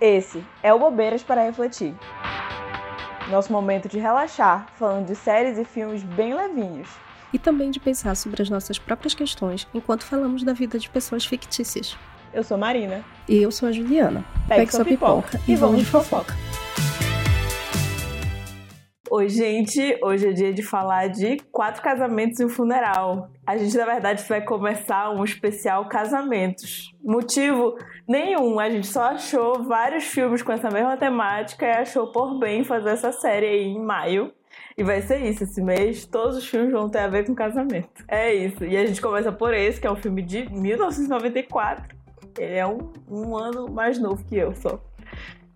Esse é o Bobeiras para Refletir. Nosso momento de relaxar, falando de séries e filmes bem levinhos. E também de pensar sobre as nossas próprias questões enquanto falamos da vida de pessoas fictícias. Eu sou Marina. E eu sou a Juliana. Pegue, Pegue sua pipoca, pipoca e vamos de fofoca. Oi, gente! Hoje é dia de falar de quatro casamentos e um funeral. A gente, na verdade, vai começar um especial casamentos. Motivo nenhum, a gente só achou vários filmes com essa mesma temática e achou por bem fazer essa série aí em maio. E vai ser isso, esse mês todos os filmes vão ter a ver com casamento. É isso. E a gente começa por esse, que é um filme de 1994. Ele é um, um ano mais novo que eu só.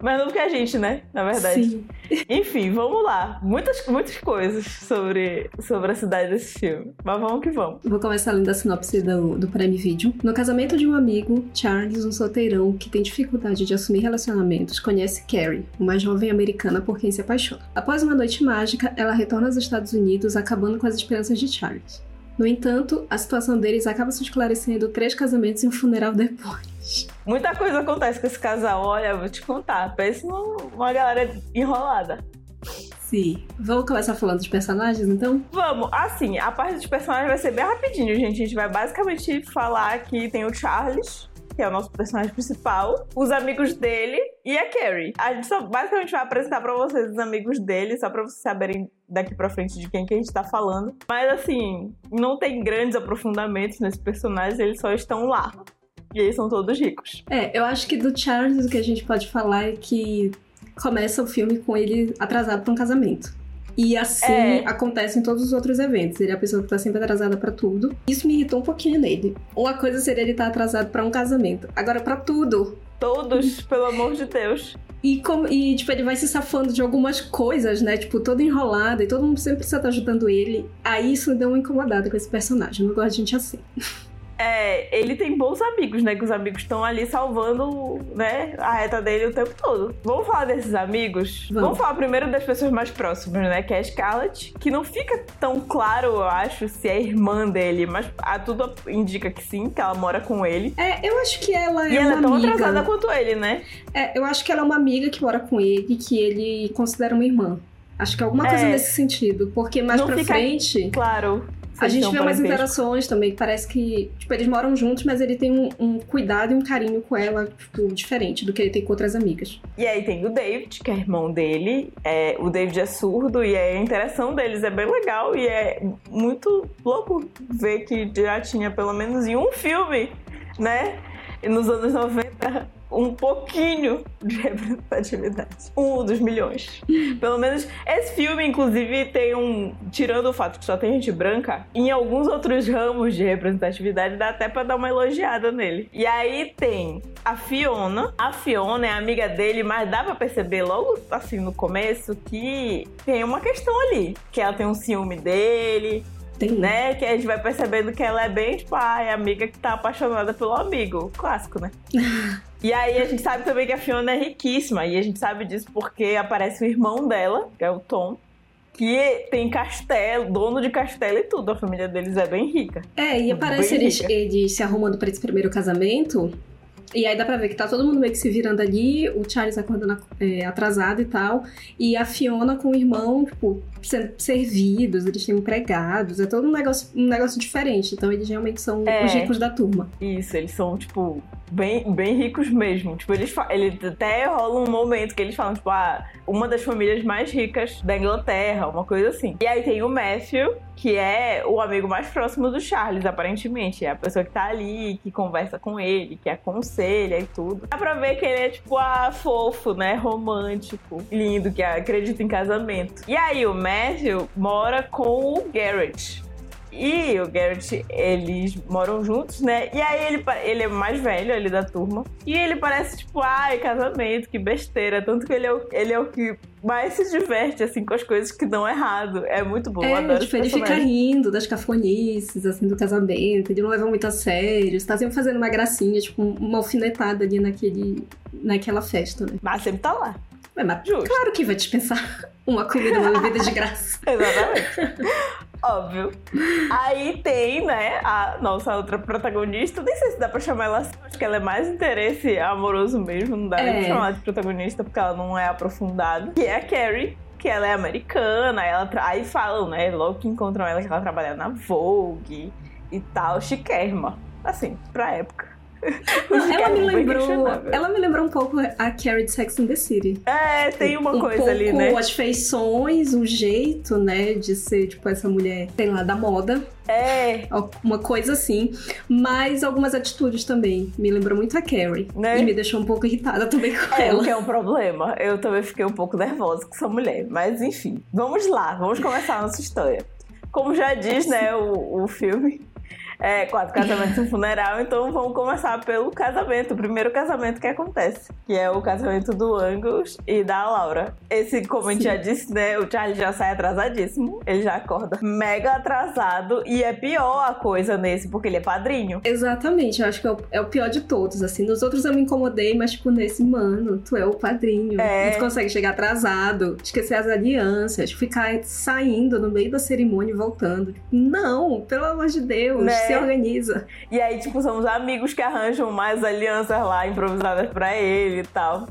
Mais novo que a gente, né? Na verdade. Sim. Enfim, vamos lá. Muitas, muitas coisas sobre, sobre a cidade desse filme. Mas vamos que vamos. Vou começar lendo a sinopse do, do Prime Video. No casamento de um amigo, Charles, um solteirão que tem dificuldade de assumir relacionamentos, conhece Carrie, uma jovem americana por quem se apaixona. Após uma noite mágica, ela retorna aos Estados Unidos, acabando com as esperanças de Charles. No entanto, a situação deles acaba se esclarecendo três casamentos e um funeral depois. Muita coisa acontece com esse casal, olha, vou te contar. Pensa numa galera enrolada. Sim. Vamos começar falando dos personagens, então? Vamos. Assim, a parte dos personagens vai ser bem rapidinho, gente. A gente vai basicamente falar que tem o Charles, que é o nosso personagem principal, os amigos dele e a Carrie. A gente só basicamente vai apresentar para vocês os amigos dele, só para vocês saberem daqui para frente de quem que a gente tá falando. Mas assim, não tem grandes aprofundamentos nesses personagens, eles só estão lá. E eles são todos ricos. É, eu acho que do Charles o que a gente pode falar é que começa o filme com ele atrasado para um casamento. E assim é. acontece em todos os outros eventos. Ele é a pessoa que tá sempre atrasada para tudo. Isso me irritou um pouquinho nele. Uma coisa seria ele estar tá atrasado para um casamento. Agora, para tudo. Todos, pelo amor de Deus. E, como, e, tipo, ele vai se safando de algumas coisas, né? Tipo, todo enrolado e todo mundo sempre precisa estar ajudando ele. Aí isso me deu uma incomodada com esse personagem. Eu não gosto de gente assim. É, ele tem bons amigos, né? Que os amigos estão ali salvando, né, a reta dele o tempo todo. Vamos falar desses amigos? Vamos. Vamos falar primeiro das pessoas mais próximas, né? Que é a Scarlett, que não fica tão claro, eu acho, se é irmã dele, mas a tudo indica que sim, que ela mora com ele. É, eu acho que ela é e ela é tão amiga... atrasada quanto ele, né? É, eu acho que ela é uma amiga que mora com ele, que ele considera uma irmã. Acho que é alguma coisa é. nesse sentido, porque mais não pra frente. Claro a gente vê umas interações também, parece que, tipo, eles moram juntos, mas ele tem um, um, cuidado e um carinho com ela, tipo, diferente do que ele tem com outras amigas. E aí tem o David, que é irmão dele. É, o David é surdo e a interação deles é bem legal e é muito louco ver que já tinha pelo menos em um filme, né? Nos anos 90 um pouquinho de representatividade. Um dos milhões. Pelo menos esse filme, inclusive, tem um. Tirando o fato que só tem gente branca, em alguns outros ramos de representatividade dá até pra dar uma elogiada nele. E aí tem a Fiona. A Fiona é amiga dele, mas dá pra perceber logo assim no começo que tem uma questão ali. Que ela tem um ciúme dele, tem. Né? Que a gente vai percebendo que ela é bem, tipo, amiga que tá apaixonada pelo amigo. Clássico, né? e aí a gente sabe também que a Fiona é riquíssima. E a gente sabe disso porque aparece o irmão dela, que é o Tom que tem castelo, dono de castelo e tudo. A família deles é bem rica. É, e aparece eles, eles se arrumando para esse primeiro casamento. E aí dá pra ver que tá todo mundo meio que se virando ali, o Charles acordando é, atrasado e tal, e a Fiona com o irmão, tipo, sendo servidos, eles têm empregados, é todo um negócio, um negócio diferente. Então eles realmente são é, os ricos da turma. Isso, eles são, tipo, bem, bem ricos mesmo. Tipo, eles, ele até rola um momento que eles falam, tipo, ah, uma das famílias mais ricas da Inglaterra, uma coisa assim. E aí tem o Matthew, que é o amigo mais próximo do Charles, aparentemente. É a pessoa que tá ali, que conversa com ele, que aconselha e tudo. Dá pra ver que ele é, tipo, ah, fofo, né? Romântico, lindo, que acredita em casamento. E aí o Matthew mora com o Garrett e o Garrett, eles moram juntos, né? E aí ele, ele é mais velho, ele da turma. E ele parece tipo, ai, casamento, que besteira. Tanto que ele é o, ele é o que mais se diverte, assim, com as coisas que dão errado. É muito bom, é, adoro tipo, ele fica rindo das cafonices, assim, do casamento. Ele não leva muito a sério. Você tá sempre fazendo uma gracinha, tipo, uma alfinetada ali naquele, naquela festa, né? Mas sempre tá lá. É, mas Justo. claro que vai dispensar uma comida, uma bebida de graça. Exatamente. Óbvio. Aí tem, né, a nossa outra protagonista. Nem sei se dá pra chamar ela assim, acho que ela é mais interesse amoroso mesmo. Não dá é. nem pra chamar de protagonista, porque ela não é aprofundada. Que é a Carrie, que ela é americana, ela tra... aí falam, né, logo que encontram ela, que ela trabalha na Vogue e tal, chiquérrima. Assim, pra época. Ela me lembrou. Ela me lembrou um pouco a Carrie de Sex and the City. É, tem uma um coisa ali, né? As feições, o jeito, né, de ser, tipo, essa mulher, sei lá, da moda. É. Uma coisa assim. Mas algumas atitudes também. Me lembrou muito a Carrie. Né? E me deixou um pouco irritada também com é, ela. O que é um problema. Eu também fiquei um pouco nervosa com essa mulher. Mas enfim, vamos lá, vamos começar a nossa história. Como já diz, né, o, o filme, é, quatro casamentos e um funeral, então vamos começar pelo casamento, o primeiro casamento que acontece, que é o casamento do Angus e da Laura. Esse, como a gente já disse, né, o Charlie já sai atrasadíssimo, ele já acorda mega atrasado e é pior a coisa nesse, porque ele é padrinho. Exatamente, eu acho que é o, é o pior de todos, assim, nos outros eu me incomodei, mas tipo, nesse, mano, tu é o padrinho, é. tu consegue chegar atrasado, esquecer as alianças, ficar saindo no meio da cerimônia e voltando. Não, pelo amor de Deus, né? Se organiza. E aí, tipo, são os amigos que arranjam mais alianças lá, improvisadas para ele e tal.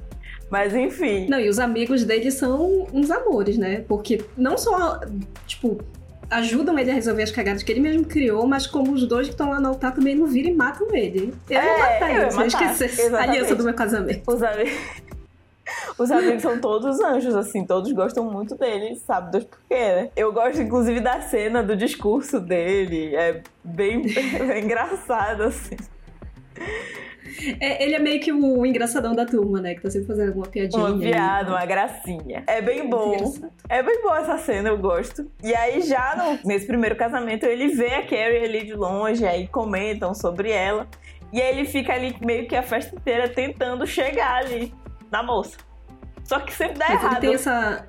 Mas enfim. Não, e os amigos dele são uns amores, né? Porque não só, tipo, ajudam ele a resolver as cagadas que ele mesmo criou, mas como os dois que estão lá no altar também não viram e matam ele. Eu é, ia matar ele, eu esquecesse a aliança do meu casamento. Os amigos. Os amigos são todos anjos, assim, todos gostam muito dele, sabe Deus por quê, né? Eu gosto, inclusive, da cena do discurso dele. É bem, bem engraçado, assim. É, ele é meio que o engraçadão da turma, né? Que tá sempre fazendo alguma piadinha. Uma piada, uma gracinha. É bem bom. É bem boa essa cena, eu gosto. E aí, já no, nesse primeiro casamento, ele vê a Carrie ali de longe, aí comentam sobre ela. E aí ele fica ali meio que a festa inteira tentando chegar ali na moça. Só que sempre dá Mas errado. Ele tem essa.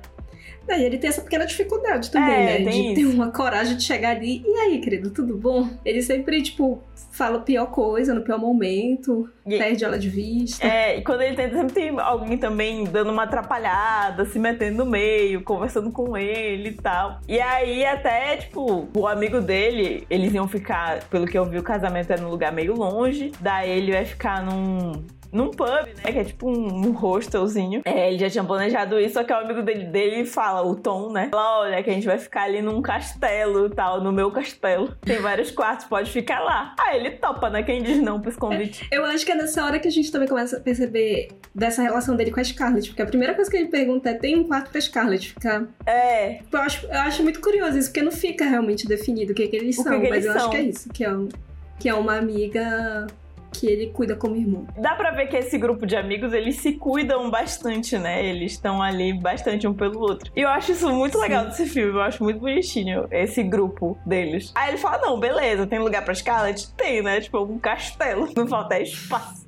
É, ele tem essa pequena dificuldade também, é, né? De isso. ter uma coragem de chegar ali. E aí, querido, tudo bom? Ele sempre, tipo, fala a pior coisa no pior momento, e... perde ela de vista. É, e quando ele tenta, sempre tem alguém também dando uma atrapalhada, se metendo no meio, conversando com ele e tal. E aí, até, tipo, o amigo dele, eles iam ficar, pelo que eu vi, o casamento era num lugar meio longe. Daí ele vai ficar num num pub, né? Que é tipo um, um hostelzinho. É, ele já tinha planejado isso, só que o amigo dele, dele fala, o Tom, né? Fala, olha, que a gente vai ficar ali num castelo e tal, no meu castelo. Tem vários quartos, pode ficar lá. Ah, ele topa, né? Quem diz não pros convites. É, eu acho que é nessa hora que a gente também começa a perceber dessa relação dele com a Scarlett. Porque a primeira coisa que ele pergunta é: tem um quarto pra Scarlett ficar? É. Eu acho, eu acho muito curioso isso, porque não fica realmente definido o que, que eles o são. Que que mas eles eu são? acho que é isso, que é, um, que é uma amiga que ele cuida como irmão. Dá pra ver que esse grupo de amigos, eles se cuidam bastante, né? Eles estão ali bastante um pelo outro. E eu acho isso muito Sim. legal desse filme, eu acho muito bonitinho esse grupo deles. Aí ele fala, não, beleza, tem lugar pra Scarlett? Tem, né? Tipo, um castelo, não falta espaço.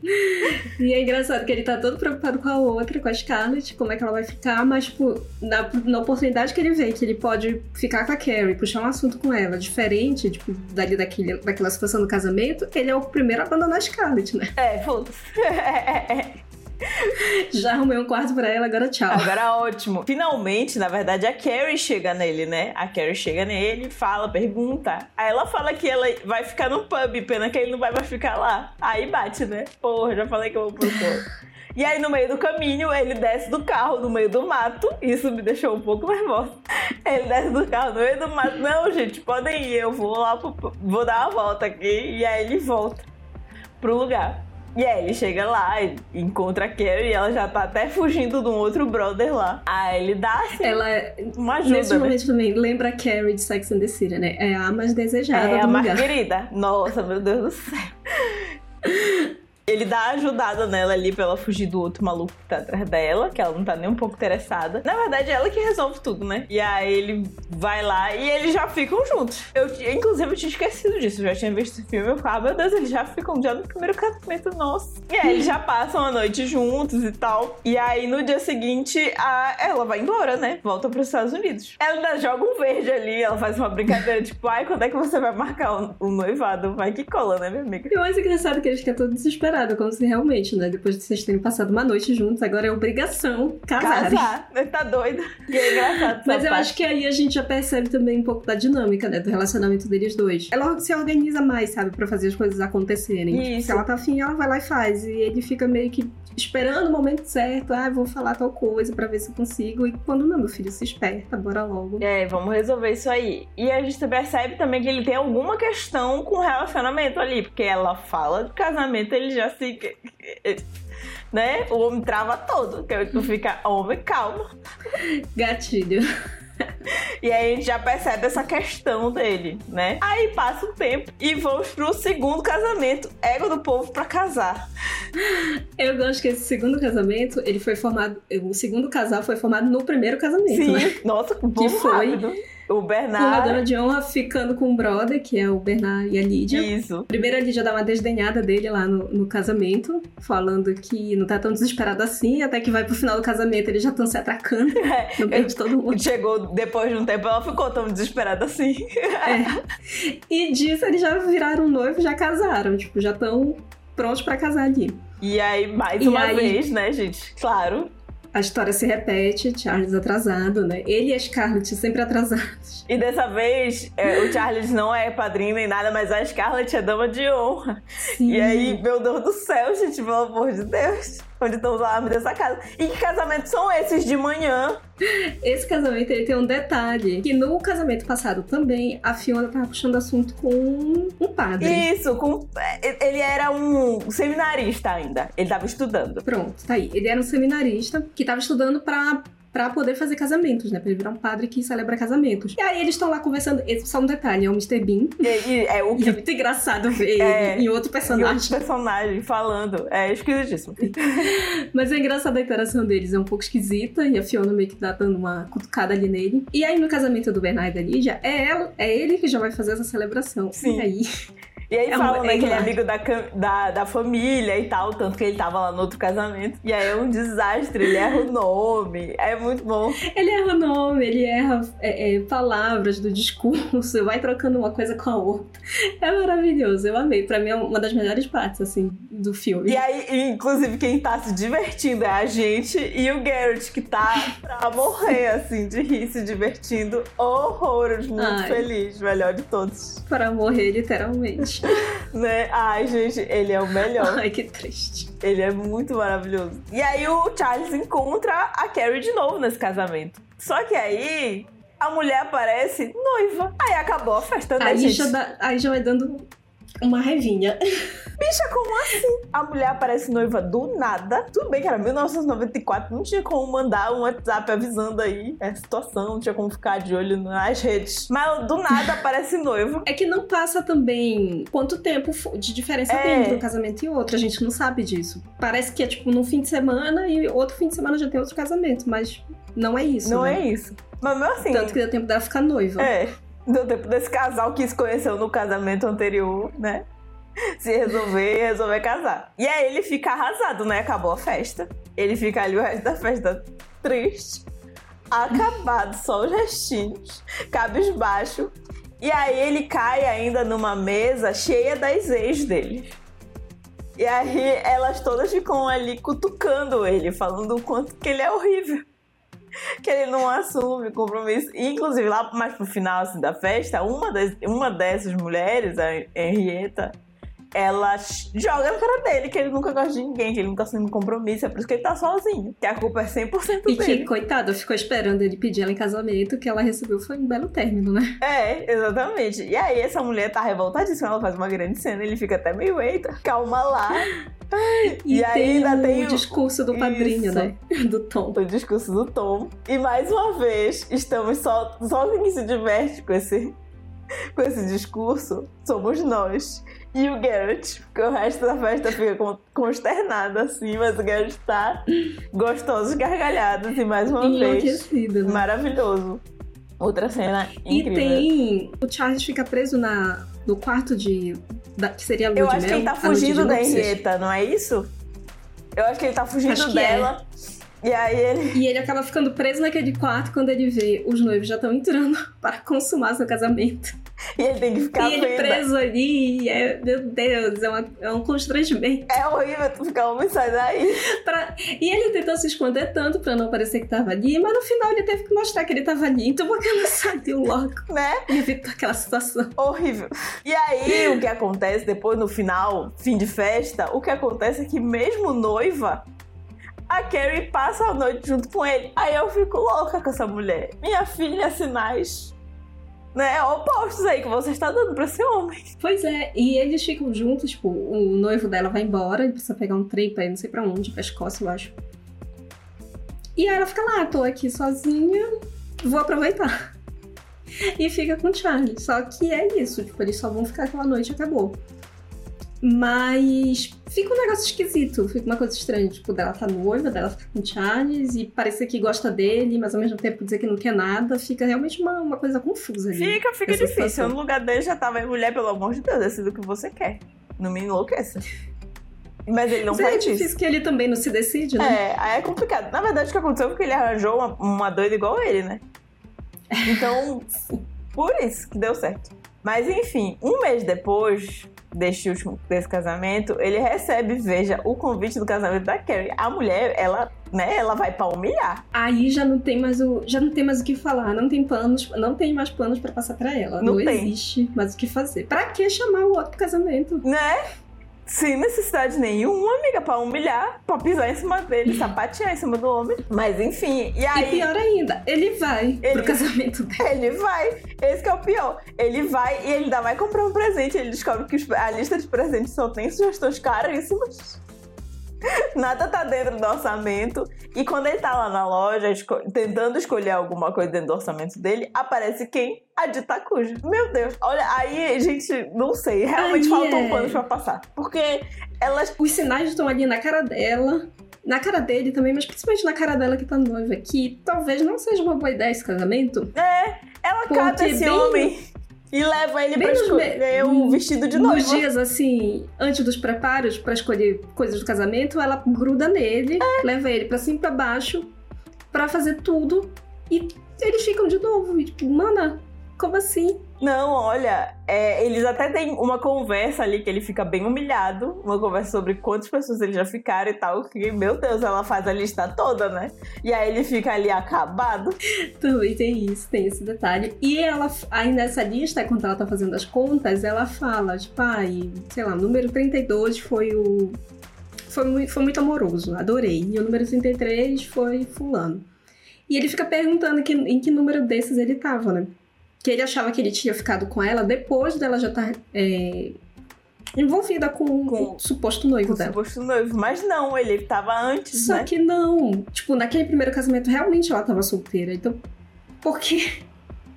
e é engraçado que ele tá todo preocupado com a outra, com a Scarlett, como é que ela vai ficar, mas, tipo, na, na oportunidade que ele vê que ele pode ficar com a Carrie, puxar um assunto com ela, diferente, tipo, dali daquele, daquela situação do casamento, ele é o primeiro a abandonar a Scarlett, né? É, foda-se. Já arrumei um quarto pra ela, agora tchau. Agora ótimo. Finalmente, na verdade, a Carrie chega nele, né? A Carrie chega nele, fala, pergunta. Aí ela fala que ela vai ficar no pub, pena que ele não vai mais ficar lá. Aí bate, né? Porra, já falei que eu vou pro pub. E aí, no meio do caminho, ele desce do carro no meio do mato. Isso me deixou um pouco nervosa. Ele desce do carro no meio do mato. Não, gente, podem ir. Eu vou lá, pro... vou dar uma volta aqui. E aí ele volta pro lugar. E aí ele chega lá e encontra a Carrie e ela já tá até fugindo de um outro brother lá. Aí ele dá assim, ela, uma ajuda, Nesse né? momento também, lembra a Carrie de Sex and the City, né? É a mais desejada É a mais querida. Nossa, meu Deus do céu. Ele dá ajudada nela ali pra ela fugir do outro maluco que tá atrás dela, que ela não tá nem um pouco interessada. Na verdade, é ela que resolve tudo, né? E aí ele vai lá e eles já ficam juntos. Eu, inclusive, eu tinha esquecido disso. Eu já tinha visto esse filme. Eu falava, meu Deus, eles já ficam já no primeiro casamento nosso. E aí eles já passam a noite juntos e tal. E aí no dia seguinte, a, ela vai embora, né? Volta pros Estados Unidos. Ela ainda joga um verde ali, ela faz uma brincadeira, tipo, ai, quando é que você vai marcar o, o noivado? Vai que cola, né, minha amiga? E o mais engraçado é que eles ficam todos como se realmente, né? Depois de vocês terem passado uma noite juntos, agora é obrigação. Casar, Ele tá doida. Que é engraçado. Mas eu parte. acho que aí a gente já percebe também um pouco da dinâmica, né? Do relacionamento deles dois. Ela se organiza mais, sabe? Pra fazer as coisas acontecerem. Tipo, Isso. Se ela tá afim, ela vai lá e faz. E ele fica meio que esperando o momento certo. Ah, vou falar tal coisa pra ver se eu consigo. E quando não, meu filho, se esperta, bora logo. É, vamos resolver isso aí. E a gente percebe também que ele tem alguma questão com o relacionamento ali, porque ela fala de casamento, ele já se. Né? O homem trava todo, que tu fica, homem, calma. Gatilho. E aí a gente já percebe essa questão dele, né? Aí passa um tempo e vamos pro segundo casamento. Ego do povo pra casar. Eu gosto que esse segundo casamento, ele foi formado. O segundo casal foi formado no primeiro casamento, Sim, né? nossa, que foi? rápido. O Com a dona de honra ficando com o brother, que é o Bernard e a Lídia. Isso. Primeiro a Lídia dá uma desdenhada dele lá no, no casamento, falando que não tá tão desesperado assim, até que vai pro final do casamento eles já estão se atracando no meio de todo mundo. Chegou depois de um tempo, ela ficou tão desesperada assim. É. E disso eles já viraram noivo, já casaram, tipo, já estão prontos pra casar ali. E aí, mais E uma aí- vez, né, gente? Claro. A história se repete, Charles atrasado, né? Ele e a Scarlett sempre atrasados. E dessa vez, é, o Charles não é padrinho nem nada, mas a Scarlett é dama de honra. Sim. E aí, meu Deus do céu, gente, pelo amor de Deus. Onde estão os alarmes dessa casa? E que casamentos são esses de manhã? Esse casamento ele tem um detalhe: que no casamento passado também a Fiona tava puxando assunto com um padre. Isso, com, é, ele era um seminarista ainda. Ele tava estudando. Pronto, tá aí. Ele era um seminarista que tava estudando pra, pra poder fazer casamentos, né? Pra ele virar um padre que celebra casamentos. E aí eles estão lá conversando. Esse, só um detalhe: é o Mr. Bean. E, e é o que é muito engraçado ver É. ele em outro personagem. outro personagem falando. É esquisitíssimo. Mas é engraçado a interação deles, é um pouco esquisita. E a Fiona meio que tá dando uma cutucada ali nele. E aí no casamento do Bernard e da Lídia, é, ela, é ele que já vai fazer essa celebração. Sim. E aí. E aí É falam, um- né, é que ele é amigo da, da, da família e tal, tanto que ele tava lá no outro casamento. E aí é um desastre, ele erra o nome. É muito bom. Ele erra o nome, ele erra é, é, palavras do discurso, vai trocando uma coisa com a outra. É maravilhoso, eu amei. Pra mim é uma das melhores partes, assim, do filme. E aí, inclusive, quem tá se divertindo é a gente e o Garrett, que tá pra morrer, assim, de rir, se divertindo horrores, muito Ai. feliz, melhor de todos. Para morrer, literalmente. Né? Ai, gente, ele é o melhor. Ai, que triste. Ele é muito maravilhoso. E aí o Charles encontra a Carrie de novo nesse casamento. Só que aí a mulher aparece noiva. Aí acabou a festa, né, Aí gente? já, dá- aí já vai dando uma revinha. Bicha, como assim? A mulher aparece noiva do nada. Tudo bem que era 1994, não tinha como mandar um WhatsApp avisando aí a situação, não tinha como ficar de olho nas redes. Mas do nada aparece noiva. É que não passa também quanto tempo de diferença É. tem entre um casamento e outro. A gente não sabe disso. Parece que é tipo num fim de semana e outro fim de semana já tem outro casamento, mas não é isso. Não né? é isso. Mas mesmo assim. Tanto que deu tempo dela ficar noiva. É. Deu tempo desse casal que se conheceu no casamento anterior, né? Se resolver, resolver casar. E aí ele fica arrasado, né? Acabou a festa. Ele fica ali o resto da festa triste, acabado, só os restinhos, cabisbaixo. E aí ele cai ainda numa mesa cheia das ex dele. E aí elas todas ficam ali cutucando ele, falando o quanto que ele é horrível que ele não assume compromisso. E, inclusive, lá mais pro final assim, da festa, uma, das, uma dessas mulheres, a Henrietta, ela joga na cara dele que ele nunca gosta de ninguém, que ele nunca assume compromisso, é por isso que ele tá sozinho. Que a culpa é 100% E dele. que, coitado, ficou esperando ele pedir ela em casamento, que ela recebeu foi um belo término, né? É, exatamente. E aí essa mulher tá revoltadíssima, ela faz uma grande cena, ele fica até meio, eita, calma lá. E, E tem ainda tem o- discurso do padrinho, Isso. né? Do Tom. O discurso do Tom. E mais uma vez, estamos só, só quem se diverte com esse, com esse discurso somos nós. E o Garrett, porque o resto da festa fica con- consternado assim, mas o Garrett tá gostoso, gargalhadas, e mais uma vez, né? maravilhoso. Outra cena E incrível. tem. O Charles fica preso na, no quarto de. Da, que seria a lua Eu acho que mel, ele tá fugindo da. Henrietta, não é isso? Eu acho que ele tá fugindo Acho que é. E aí ele. E ele acaba ficando preso naquele quarto quando ele vê os noivos já estão entrando para consumar seu casamento. E ele tem que ficar e ele preso ali, é, meu Deus, é, uma- é um constrangimento. É horrível tu ficar homem, sai daí. Pra- E ele tentou se esconder tanto pra não parecer que tava ali, mas no final ele teve que mostrar que ele tava ali. Então por que não saiu logo Né? e evitou aquela situação? Horrível. E aí, o que acontece depois, no final, fim de festa, o que acontece é que mesmo noiva, a Carrie passa a noite junto com ele. Aí eu fico louca com essa mulher. Minha filha, sinais, né, opostos aí que você está dando pra esse homem. Pois é, e eles ficam juntos, tipo, o noivo dela vai embora, ele precisa pegar um trem pra ir não sei pra onde, pra Escócia, eu acho. E aí ela fica lá, tô aqui sozinha, vou aproveitar. E fica com o Charlie. Só que é isso, tipo, eles só vão ficar aquela noite e acabou. Mas fica um negócio esquisito, fica uma coisa estranha, tipo, dela tá noiva, dela fica com o Charles e parecer que gosta dele, mas ao mesmo tempo dizer que não quer nada, fica realmente uma, uma coisa confusa ali. Fica, fica difícil. situação. No lugar dele já tava, mulher, pelo amor de Deus, decida o que você quer. Não me enlouqueça. Mas ele não Mas é faz isso. difícil que ele também não se decide, né? É, aí é complicado. Na verdade, o que aconteceu foi que ele arranjou uma, uma doida igual ele, né? Então, por isso que deu certo. Mas enfim, um mês depois deste último desse casamento, ele recebe, veja, o convite do casamento da Carrie. A mulher, ela, né, ela vai pra humilhar. Aí já não tem mais o, já não tem mais o que falar, não tem planos, não tem mais planos pra passar pra ela. Não Não, existe mais o que fazer. Pra que chamar o outro casamento? Né? Sem necessidade nenhuma, amiga, pra humilhar, pra pisar em cima dele, sapatear em cima do homem. Mas enfim, e E aí. pior ainda, ele vai Ele- pro casamento dela. Ele vai, esse que é o pior. Ele vai e ele ainda vai comprar um presente. Ele descobre que a lista de presentes só tem sugestões caríssimas. Nada tá dentro do orçamento. E quando ele tá lá na loja, esco- tentando escolher alguma coisa dentro do orçamento dele, aparece quem? A de Takuja. Meu Deus. Olha, aí, gente, não sei. Realmente Aí faltam é. panos pra passar. Porque elas. Os sinais estão ali na cara dela, na cara dele também, mas principalmente na cara dela que tá noiva, que talvez não seja uma boa ideia esse casamento. É, ela cata esse bem- homem e leva ele me- escolher o vestido de noiva. Nos dias assim, antes dos preparos pra escolher coisas do casamento, ela gruda nele, leva ele pra cima e pra baixo pra fazer tudo e eles ficam de novo. E tipo, mana, como assim? Não, olha, é, eles até têm uma conversa ali que ele fica bem humilhado, uma conversa sobre quantas pessoas eles já ficaram e tal, que, meu Deus, ela faz a lista toda, né? E aí ele fica ali acabado. Também tem isso, tem esse detalhe. E ela, aí nessa lista, quando ela tá fazendo as contas, ela fala, tipo, ai, sei lá, o número 32 foi o. Foi foi muito amoroso, adorei. E o número 33 foi fulano. E ele fica perguntando que, em que número desses ele tava, né? Que ele achava que ele tinha ficado com ela depois dela já estar envolvida com, Com- o suposto noivo Com o dela. suposto noivo. Mas não, ele tava antes, Só né? que não. Tipo, naquele primeiro casamento, realmente ela tava solteira. Então, por que,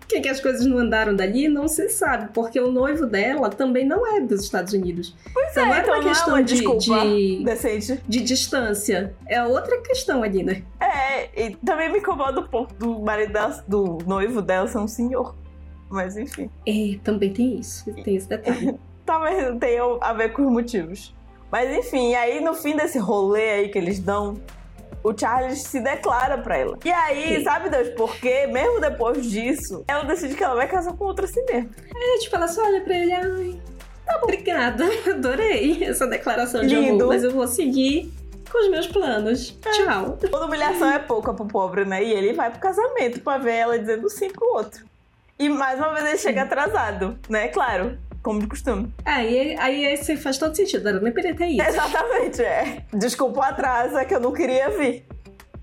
por que, que as coisas não andaram dali? Não se sabe. Porque o noivo dela também não é dos Estados Unidos. Pois Então, não é, era então uma não é questão uma de, desculpa de, decente. de distância. É outra questão ali, né? É, e também me incomoda um pouco do marido dela, do noivo dela ser um senhor. Mas enfim. É, também tem isso. Tem esse detalhe. talvez tenha a ver com os motivos. Mas enfim, aí no fim desse rolê aí que eles dão, o Charles se declara pra ela. E aí, Sim. sabe Deus por quê? Mesmo depois disso, ela decide que ela vai casar com outro assim mesmo. É, tipo, ela só olha pra ele, ai, tá bom. Obrigada, adorei essa declaração de Lindo. amor, mas eu vou seguir com os meus planos. Tchau. Toda humilhação é pouca pro pobre, né? E ele vai pro casamento pra ver ela dizendo sim pro outro. E mais uma vez ele chega atrasado, né? Claro, como de costume. Aí, aí esse faz todo sentido, ela nem queria ter isso. Exatamente, é. Desculpa o atraso, é que eu não queria vir.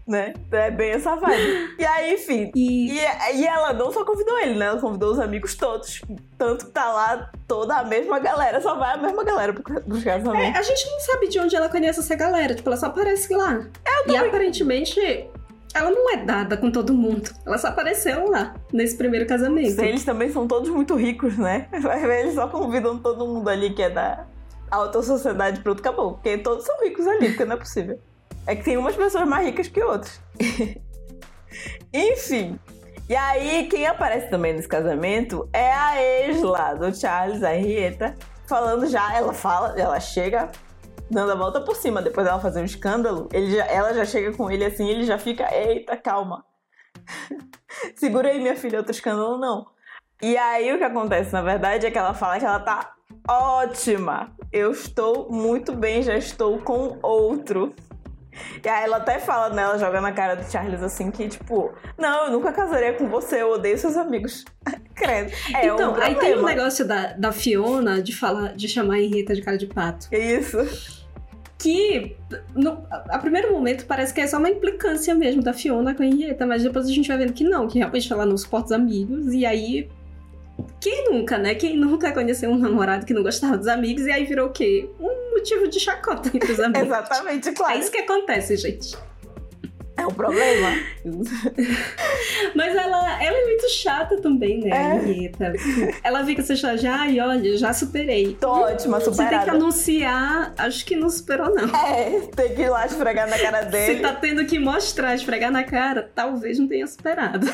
Né? É bem essa vibe. E aí, enfim, E E, e ela não só convidou ele, né? Ela convidou os amigos todos. Tanto que tá lá toda a mesma galera, só vai a mesma galera pro, pros É, casamentos. a gente não sabe de onde ela conhece essa galera, tipo, ela só aparece lá. e aparentemente, ela não é dada com todo mundo. Ela só apareceu lá, nesse primeiro casamento. Eles também são todos muito ricos, né? Eles só convidam todo mundo ali que é da alta sociedade, pronto, acabou. Porque todos são ricos ali, porque não é possível. É que tem umas pessoas mais ricas que outras. Enfim. E aí, quem aparece também nesse casamento é a ex lá do Charles, a Henrietta, falando já, ela fala, ela chega dando a volta por cima, depois dela fazer um escândalo, já, ela já chega com ele assim, ele já fica, eita, calma. Segura aí, minha filha, outro escândalo não. E aí o que acontece, na verdade, é que ela fala que ela tá ótima. Eu estou muito bem, já estou com outro. E aí ela até fala, né? Ela joga na cara do Charles assim que, tipo, não, eu nunca casaria com você, eu odeio seus amigos. Credo. É então, um aí tem um negócio da, da Fiona de falar, de chamar a Henrietta de cara de pato. Isso. Que no a primeiro momento parece que é só uma implicância mesmo da Fiona com a Henrietta, mas depois a gente vai vendo que não, que realmente ela não suporta os amigos, e aí quem nunca, né? Quem nunca conheceu um namorado que não gostava dos amigos e aí virou o quê? Um motivo de chacota entre os amigos. Exatamente, claro. É isso que acontece, gente. É um problema. Mas ela, ela é muito chata também, né, É. Ela fica se achando, já, e olha, já superei. Tô ótima, Você tem que superada. anunciar, acho que não superou, não. É, tem que ir lá esfregar na cara Se dele. tá tendo que mostrar, esfregar na cara, talvez não tenha superado.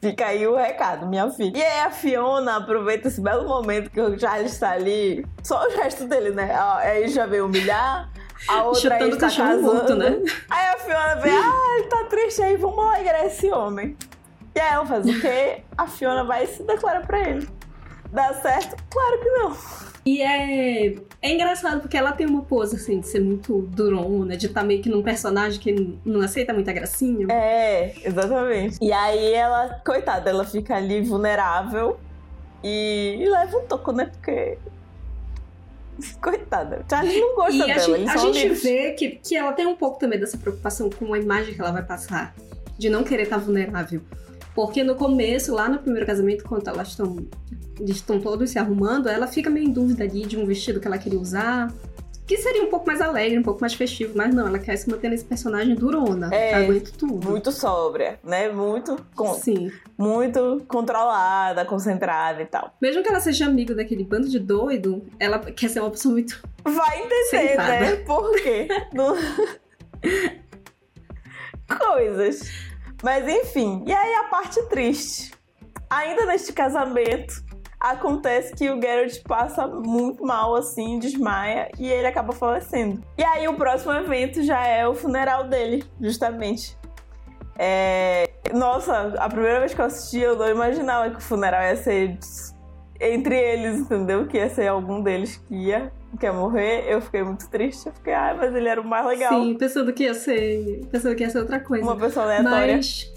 Fica aí o recado, minha filha. E aí a Fiona aproveita esse belo momento que o Charles tá ali. Só o gesto dele, né? Aí já veio humilhar. A outra aí Chutando o tá cachorro casando. morto, né? Aí a Fiona vê, ah, ele tá triste aí, vamos alegrar esse homem. E aí ela faz o quê? A Fiona vai e se declara pra ele. Dá certo? Claro que não. E é, é engraçado porque ela tem uma pose assim de ser muito durona, de estar meio que num personagem que não aceita muita gracinha. É, exatamente. E aí ela, coitada, ela fica ali vulnerável e, e leva um toco, né? Porque. Coitada. Charles não gosta E a dela, gente, eles a gente vê que, que ela tem um pouco também dessa preocupação com a imagem que ela vai passar, de não querer estar vulnerável. Porque no começo, lá no primeiro casamento, quando elas estão estão todos se arrumando, ela fica meio em dúvida ali de um vestido que ela queria usar. Que seria um pouco mais alegre, um pouco mais festivo, mas não, ela quer se manter nesse personagem durona. É, aguenta tudo. Muito sóbria, né? Muito, Sim. muito controlada, concentrada e tal. Mesmo que ela seja amiga daquele bando de doido, ela quer ser uma pessoa muito. Vai entender, Sentada. né? Por quê? Coisas. Mas enfim, e aí a parte triste. Ainda neste casamento, acontece que o Geralt passa muito mal, assim, desmaia, e ele acaba falecendo. E aí o próximo evento já é o funeral dele, justamente. É... Nossa, a primeira vez que eu assisti, eu não imaginava que o funeral ia ser entre eles, entendeu? Que ia ser algum deles que ia, que ia morrer. Eu fiquei muito triste. Eu fiquei, ai, mas ele era o mais legal. Sim, pensando que ia ser. Pensando que ia ser outra coisa. Uma pessoa aleatória. Mas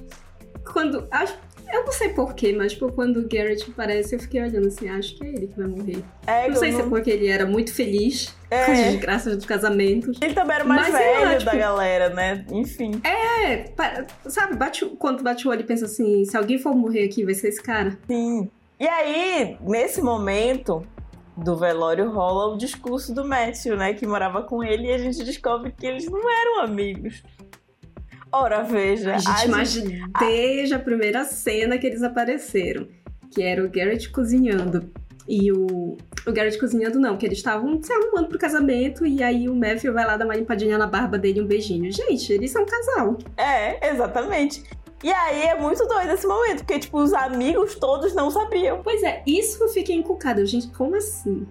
quando. Acho, eu não sei porquê, mas tipo, quando o Garrett aparece, eu fiquei olhando assim, acho que é ele que vai morrer. É, não sei eu se é porque ele era muito feliz com as É. desgraças dos casamentos. Ele também era o mais lá, velho tipo- da galera, né? Enfim. É, sabe, bate, quando bate o olho e pensa assim, se alguém for morrer aqui, vai ser esse cara. Sim. E aí, nesse momento do velório, rola o discurso do Matthew, né? Que morava com ele, e a gente descobre que eles não eram amigos. Ora, veja. A gente imagina desde a primeira cena que eles apareceram, que era o Garrett cozinhando. E o. O Garrett cozinhando, não, que eles estavam se arrumando pro casamento e aí o Matthew vai lá dar uma limpadinha na barba dele e um beijinho. Gente, eles são um casal. É, exatamente. E aí é muito doido esse momento, porque, tipo, os amigos todos não sabiam. Pois é, isso eu fiquei encucada. Gente, como assim?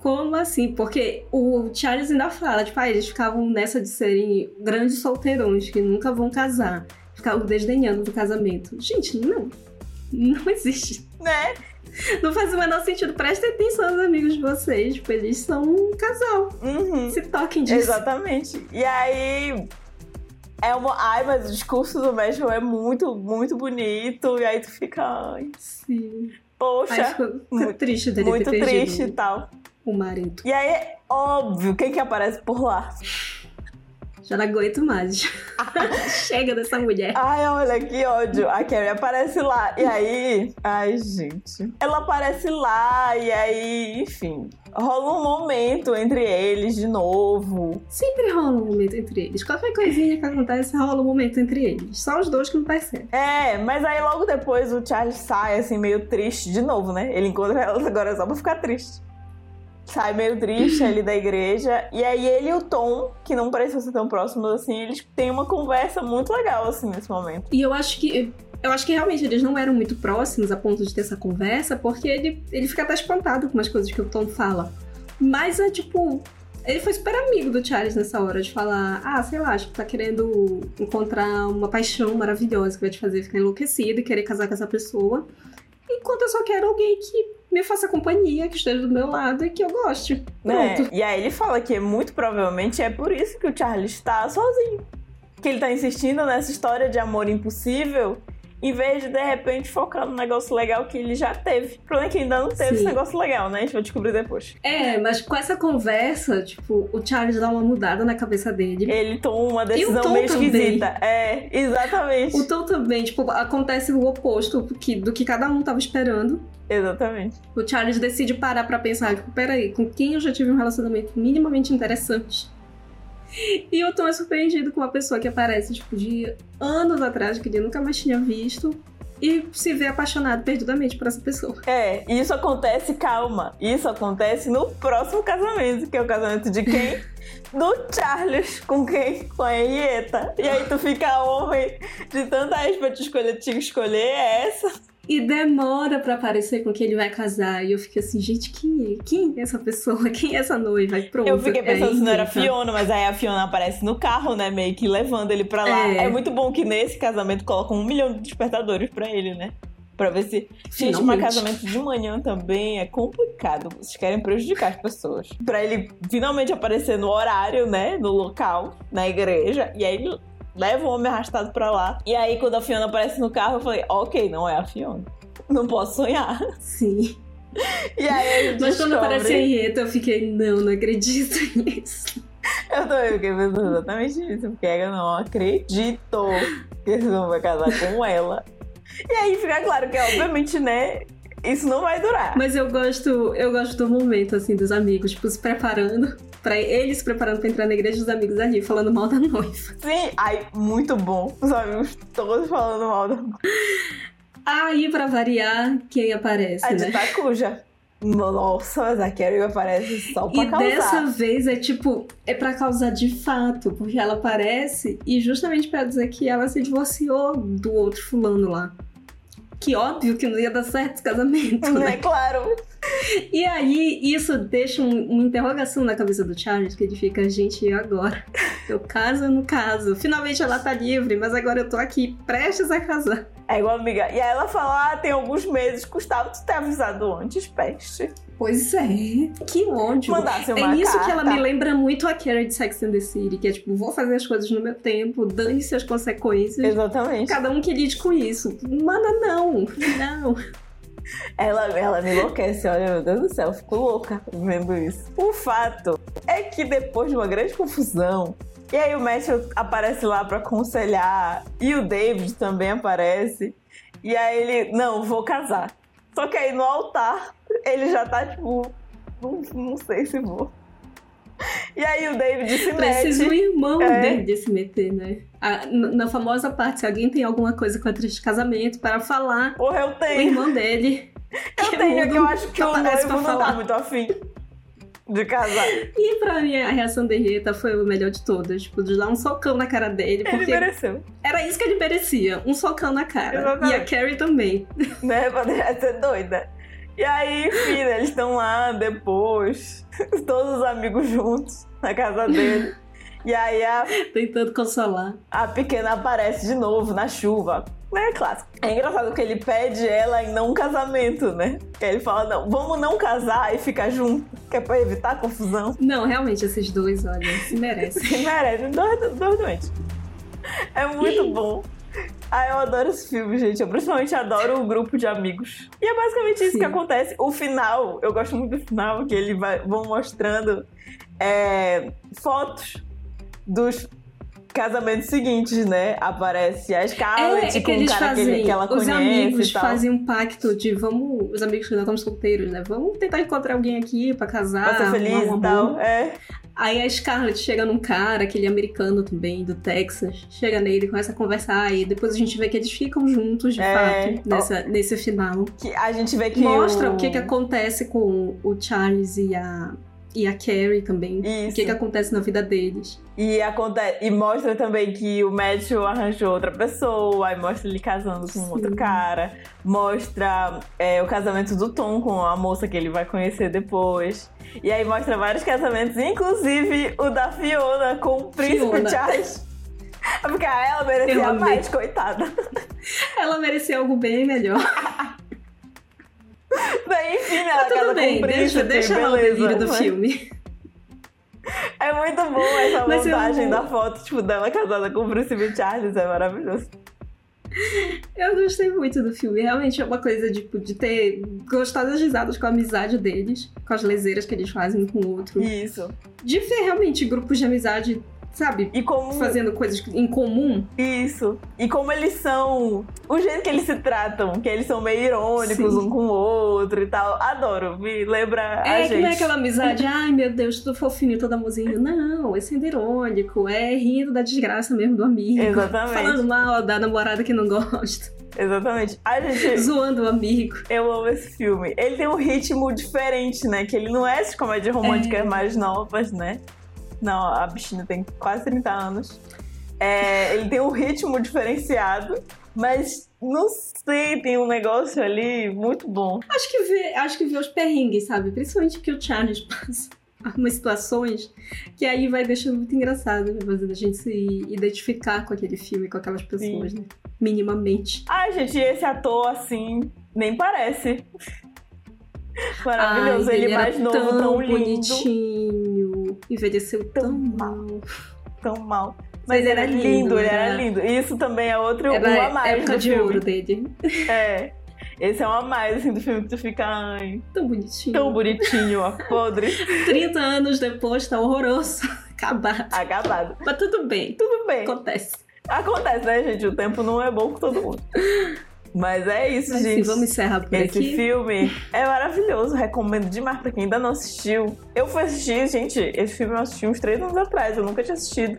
Como assim? Porque o Charles ainda fala, tipo, ah, eles ficavam nessa de serem grandes solteirões que nunca vão casar. Ficavam desdenhando do casamento. Gente, não. Não existe. Né? Não faz o menor sentido. Prestem atenção aos amigos de vocês. Tipo, eles são um casal. Uhum. Se toquem disso. Exatamente. E aí. É uma. Ai, mas o discurso do Matthew é muito, muito bonito. E aí tu fica. Ai, Sim. poxa. Aí ficou, ficou muito- triste dele muito triste e tal. o marido. E aí óbvio, quem que aparece por lá? Já não aguento mais. Chega dessa mulher. Ai, olha que ódio. A Carrie aparece lá. E aí. Ai, gente. Ela aparece lá. E aí, enfim. Rola um momento entre eles de novo. Sempre rola um momento entre eles. Qualquer coisinha que acontece, rola um momento entre eles. Só os dois que não percebem. É, mas aí logo depois o Charles sai, assim, meio triste de novo, né? Ele encontra elas agora só pra ficar triste. Sai meio triste ali da igreja. E aí ele e o Tom, que não pareceu ser tão próximos assim, eles têm uma conversa muito legal, assim, nesse momento. E eu acho que. Eu acho que realmente eles não eram muito próximos a ponto de ter essa conversa, porque ele, ele fica até espantado com as coisas que o Tom fala. Mas é tipo. Ele foi super amigo do Charles nessa hora, de falar: ah, sei lá, acho que tá querendo encontrar uma paixão maravilhosa que vai te fazer ficar enlouquecido e querer casar com essa pessoa. Enquanto eu só quero alguém que me faça companhia, que esteja do meu lado e que eu goste. Pronto. É, e aí ele fala que muito provavelmente é por isso que o Charles está sozinho. Que ele tá insistindo nessa história de amor impossível em vez de, de repente, focar no negócio legal que ele já teve. O problema é que ainda não teve Sim. esse negócio legal, né? A gente vai descobrir depois. É, mas com essa conversa, tipo, o Charles dá uma mudada na cabeça dele. Ele toma uma decisão meio também. esquisita. É, exatamente. O Tom também, tipo, acontece o oposto do que, do que cada um tava esperando. Exatamente. O Charles decide parar pra pensar, tipo, peraí, com quem eu já tive um relacionamento minimamente interessante? E o Tom é surpreendido com uma pessoa que aparece, tipo, de anos atrás, que ele nunca mais tinha visto, e se vê apaixonado perdidamente por essa pessoa. É, e isso acontece, calma, isso acontece no próximo casamento, que é o casamento de quem? Do Charles, com quem? Com a Henrietta. E aí tu fica homem de tanta pra te escolher, te escolher, é essa. E demora pra aparecer com quem ele vai casar. E eu fiquei assim, gente, quem é? Quem é essa pessoa? Quem é essa noiva? E pronto. Eu fiquei pensando é se não era. Fiona, mas aí a Fiona aparece no carro, né? Meio que levando ele pra lá. É. É, muito bom que nesse casamento colocam um milhão de despertadores pra ele, né? Pra ver se. Gente, mas casamento de manhã também é complicado. Vocês querem prejudicar as pessoas. Pra ele finalmente aparecer no horário, né? No local, na igreja. E aí ele leva o homem arrastado pra lá. E aí, quando a Fiona aparece no carro, eu falei, ok, não é a Fiona. Não posso sonhar. Sim. E aí Mas quando descobre... aparece a Henrietta, eu fiquei, não, não acredito nisso. Eu também fiquei pensando exatamente nisso, porque eu não acredito que esse homem vai casar com ela. E aí fica claro que, obviamente, né, isso não vai durar. Mas eu gosto, eu gosto do momento, assim, dos amigos, tipo, se preparando. Pra eles se preparando pra entrar na igreja dos amigos ali, falando mal da noiva. Sim, ai, muito bom. Os amigos todos falando mal da Aí, pra variar, quem aparece, a né? de Takuja. Nossa, mas a Carrie aparece só pra E causar. dessa vez é tipo, é pra causar de fato, porque ela aparece e justamente pra dizer que ela se divorciou do outro fulano lá. Que óbvio que não ia dar certo esse casamento, Né, né? claro. E aí, isso deixa um- uma interrogação na cabeça do Charles, que ele fica, gente, e agora? Eu caso ou não caso? Finalmente ela tá livre, mas agora eu tô aqui, prestes a casar. É igual amiga. E aí ela fala: ah, tem alguns meses, Gustavo, tu ter avisado antes, peste. Pois é, que ódio. Mandasse É uma nisso carta. que ela me lembra muito a Carrie de Sex and the City, que é tipo, vou fazer as coisas no meu tempo, dane-se as consequências. Exatamente. Cada um que lide com isso. Mana, não. Não. Ela, ela me enlouquece, olha, meu Deus do céu, eu fico louca vendo isso. O fato é que depois de uma grande confusão, e aí o Matthew aparece lá pra aconselhar, e o David também aparece, e aí ele, não, vou casar. Só que aí no altar, ele já tá tipo, não, não sei se vou. E aí o David se Precisa o mete. irmão É. dele se meter, né? A- na famosa parte, se alguém tem alguma coisa com a atriz de casamento, para falar Porra, eu o tenho. irmão dele. Eu que tenho, é que eu acho que o noivo não tá falar. muito afim de casar. E pra mim, a reação da Henrietta foi o melhor de todas. Tipo, de dar um socão na cara dele, Ele porque mereceu. era isso que ele merecia. Um socão na cara. Exatamente. E a Carrie também. né? De ser doida. E aí, enfim, né, eles estão lá depois, todos os amigos juntos na casa dele. E aí a, Tentando consolar. a pequena aparece de novo na chuva. É clássico. É engraçado que ele pede ela em não casamento, né? Que ele fala, não, vamos não casar e ficar junto, que é pra evitar confusão. Não, realmente, esses dois, olha, se merecem. Se merece, dois, dois doentes. É muito bom. Ah, eu adoro esse filme, gente. Eu principalmente adoro o grupo de amigos. E é basicamente isso Sim. que acontece. O final, eu gosto muito do final, que eles vão mostrando é, fotos dos casamentos seguintes, né? Aparece a Scarlett É, é que com o cara que, fazem, ele- que ela os conhece amigos e tal. fazem um pacto de vamos, os amigos que ainda estão solteiros, né? Vamos tentar encontrar alguém aqui pra casar, Pra ser feliz e tal. É. Aí a Scarlett chega num cara, aquele americano também, do Texas, chega nele, começa a conversar, e depois a gente vê que eles ficam juntos, de É. fato, nessa, nesse final. Que a gente vê que Mostra o... o que, que acontece com o Charles e a e a Carrie também. Isso. O que, que acontece na vida deles. E, acontece, e mostra também que o Matthew arranjou outra pessoa, aí mostra ele casando com Sim. outro cara. Mostra é, o casamento do Tom com a moça que ele vai conhecer depois. E aí mostra vários casamentos, inclusive o da Fiona com o príncipe Fiona. Charles. Porque ela merecia mais, coitada. Ela merecia algo bem melhor. Daí, enfim, ela Mas casa tudo bem, com príncipe, deixa, deixa lá o beleza. delírio do Mas filme. É muito bom essa Mas eu- montagem da foto, tipo, dela casada com o príncipe Charles, é maravilhoso. Eu gostei muito do filme. Realmente é uma coisa tipo, de ter gostado das risadas com a amizade deles, com as leseiras que eles fazem um com o outro. Isso. De ver realmente grupos de amizade, sabe? E como Fazendo coisas em comum. Isso. E como eles são. O jeito que eles se tratam, que eles são meio irônicos Sim. um com o outro e tal. Adoro. Me lembra a É gente. que não é aquela amizade, ai meu Deus, tudo fofinho, todo amorzinho. Não, é sendo irônico, é rindo da desgraça mesmo do amigo. Exatamente. Falando mal da namorada que não gosta. Exatamente. A gente. Zoando o amigo. Eu amo esse filme. Ele tem um ritmo diferente, né? Que ele não é essas comédias românticas É. mais novas, né? Não, a bichinha tem quase 30 anos. É, ele tem um ritmo diferenciado, mas não sei, tem um negócio ali muito bom. Acho que vê, acho que vê os perrengues, sabe? Principalmente que o Charles passa umas situações que aí vai deixando muito engraçado, né? Fazendo a gente se identificar com aquele filme, com aquelas pessoas, né? Minimamente. Ai, gente, esse ator, assim, nem parece. Maravilhoso. Ai, ele, era mais novo, tão, tão, lindo, bonitinho. Envelheceu tão, Tão mal. tão mal. Mas era era lindo, lindo, ele era era- lindo. Isso também é outro Era um a mais época do de filme. ouro dele. É. Esse é um a mais, assim, do filme que tu fica, ai, Tão bonitinho. tão bonitinho, ó, podre, 30 anos depois, tá horroroso. Acabado. acabado. Mas tudo bem. Tudo bem. Acontece. Acontece, né, gente? O tempo não é bom com todo mundo. Mas é isso, Mas gente. sim, vamos encerrar por Esse aqui. filme é maravilhoso, recomendo demais pra quem ainda não assistiu. Eu fui assistir, gente, esse filme eu assisti uns três anos atrás, eu nunca tinha assistido.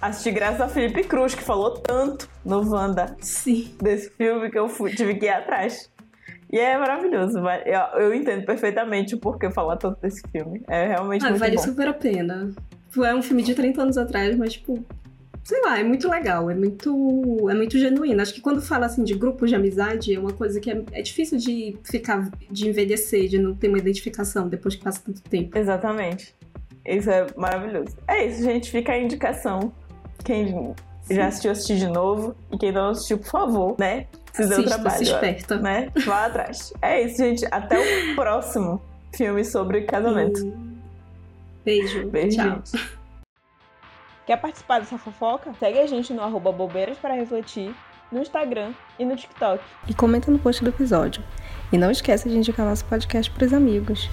Assisti graças a Felipe Cruz, que falou tanto no Wanda Sim. desse filme que eu fui- tive que ir atrás. E é maravilhoso, eu, eu entendo perfeitamente o porquê falar tanto desse filme. É realmente Ah, muito vale bom. super a pena. É um filme de 30 anos atrás, mas, tipo, sei lá, é muito legal, é muito, é muito genuíno. Acho que quando fala assim de grupos de amizade, é uma coisa que é, é difícil de ficar, de envelhecer, de não ter uma identificação depois que passa tanto tempo. Exatamente. Isso é maravilhoso. É isso, gente. Fica a indicação. Quem já assistiu, assistir de novo. E quem não assistiu, por favor, né? Se deu trabalho. se esperta. Né? Vá atrás. É isso, gente. Até o próximo filme sobre casamento. Beijo. Beijo, Tchau. gente. Quer participar dessa fofoca? Segue a gente no arroba bobeiras para refletir, no Instagram e no TikTok. E comenta no post do episódio. E não esqueça de indicar nosso podcast pros amigos.